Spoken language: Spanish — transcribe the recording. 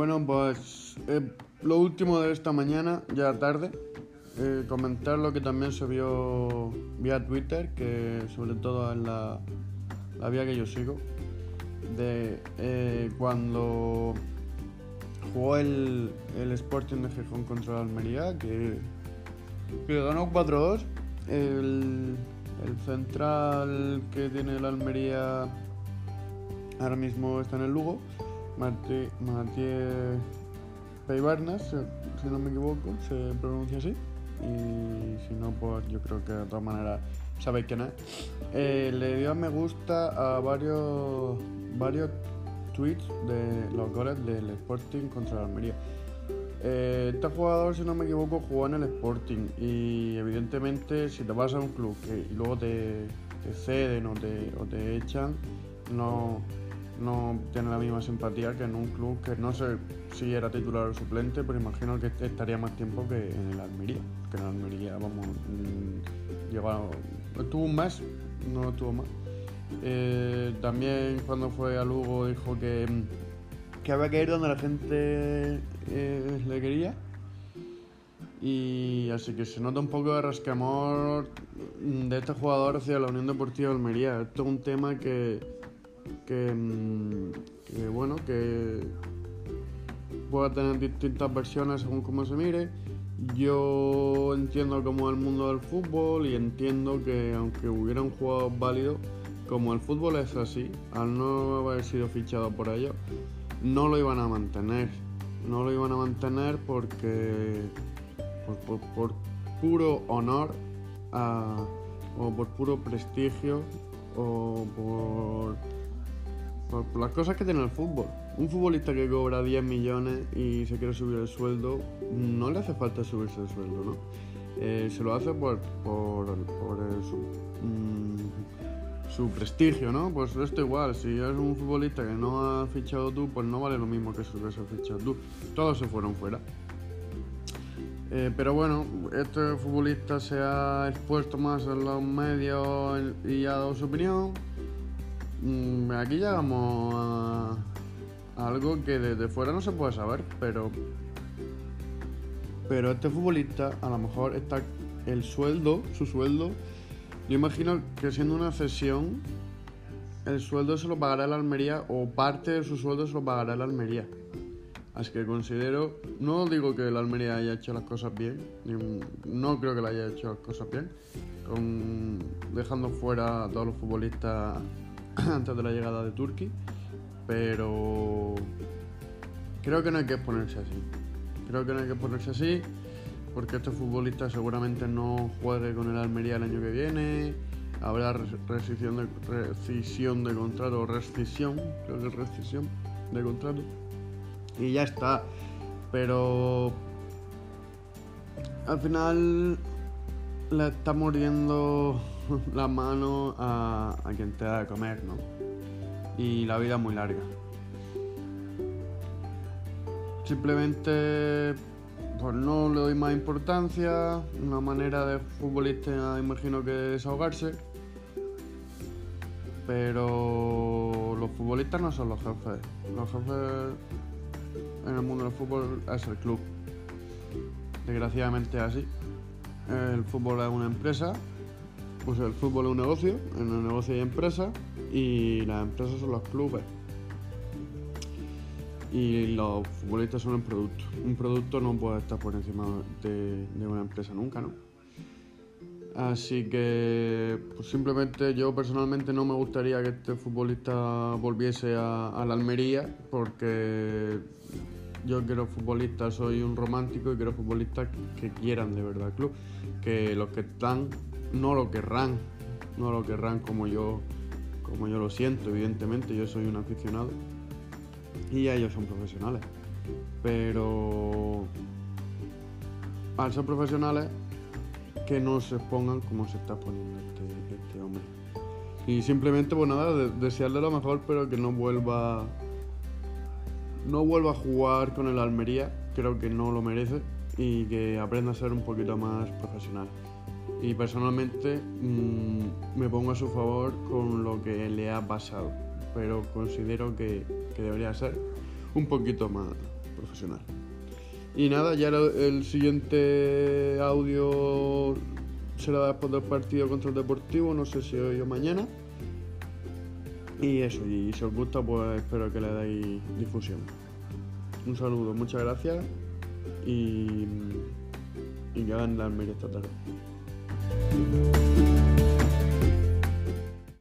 Bueno, pues eh, lo último de esta mañana, ya tarde, eh, comentar lo que también se vio vía Twitter, que sobre todo es la, la vía que yo sigo, de eh, cuando jugó el, el Sporting de Gijón contra la Almería, que, que ganó 4-2. El, el central que tiene la Almería ahora mismo está en el Lugo, Mathieu Peibarnas, si no me equivoco, se pronuncia así. Y si no, pues yo creo que de todas maneras sabéis quién es. Eh, le dio me gusta a varios, varios tweets de los goles del Sporting contra la Almería. Eh, este jugador, si no me equivoco, jugó en el Sporting y evidentemente si te vas a un club que, y luego te, te ceden o te, o te echan, no, no tiene la misma simpatía que en un club que no sé si era titular o suplente, pero imagino que estaría más tiempo que en el Almería. Que en el Almería, vamos, mmm, llegó, estuvo un mes, no estuvo más. Eh, también cuando fue a Lugo dijo que, que había que ir donde la gente eh, le quería. Y así que se nota un poco de rascamor de este jugador hacia la Unión Deportiva de Almería. Esto es un tema que, que, que bueno, que pueda tener distintas versiones según cómo se mire. Yo entiendo como el mundo del fútbol y entiendo que aunque hubiera un jugador válido, como el fútbol es así, al no haber sido fichado por ellos, no lo iban a mantener. No lo iban a mantener porque por, por, por puro honor a, o por puro prestigio o por, por, las cosas que tiene el fútbol. Un futbolista que cobra 10 millones y se quiere subir el sueldo, no le hace falta subirse el sueldo, ¿no? Eh, se lo hace por, por, por su, mmm, su, prestigio, ¿no? Pues esto igual, si eres un futbolista que no has fichado tú, pues no vale lo mismo que si hubieses fichado tú. Todos se fueron fuera. Eh, pero bueno, este futbolista se ha expuesto más en los medios y ha dado su opinión. Mm, aquí llegamos a, algo que desde fuera no se puede saber, pero pero este futbolista a lo mejor está el sueldo, su sueldo, yo imagino que siendo una cesión, el sueldo se lo pagará la Almería o parte de su sueldo se lo pagará la Almería. Así que considero, no digo que la Almería haya hecho las cosas bien, no creo que la haya hecho las cosas bien, dejando fuera a todos los futbolistas antes de la llegada de Turquía, pero creo que no hay que ponerse así. Creo que no hay que ponerse así, porque este futbolista seguramente no juegue con el Almería el año que viene, habrá rescisión de, rescisión de contrato, rescisión, creo que es rescisión de contrato y ya está. Pero al final le está mordiendo la mano a, quien te da de comer, ¿no? Y la vida muy larga. Simplemente pues no le doy más importancia, una manera de futbolista imagino que desahogarse. Pero los futbolistas no son los jefes. Los jefes en el mundo del fútbol es el club. Desgraciadamente es así. El fútbol es una empresa, pues el fútbol es un negocio, en el negocio hay empresas y las empresas son los clubes. Y los futbolistas son el producto. Un producto no puede estar por encima de, de una empresa nunca, ¿no? Así que pues simplemente yo personalmente no me gustaría que este futbolista volviese a, a, la Almería porque yo quiero futbolistas, soy un romántico y quiero futbolistas que quieran de verdad el club, que los que están no lo querrán, no lo querrán como yo, como yo lo siento, evidentemente yo soy un aficionado y ellos son profesionales, pero al ser profesionales que no se expongan como se está poniendo este, este hombre. Y simplemente, pues nada, de, desearle lo mejor, pero que no vuelva. No vuelva a jugar con el Almería, creo que no lo merece, y que aprenda a ser un poquito más profesional. Y personalmente mmm, me pongo a su favor con lo que le ha pasado, pero considero que, que debería ser un poquito más profesional. Y nada, ya el siguiente audio será después del partido contra el Deportivo, no sé si hoy o mañana. Y eso, y si os gusta, pues espero que le deis difusión. Un saludo, muchas gracias y, que hagan la esta tarde.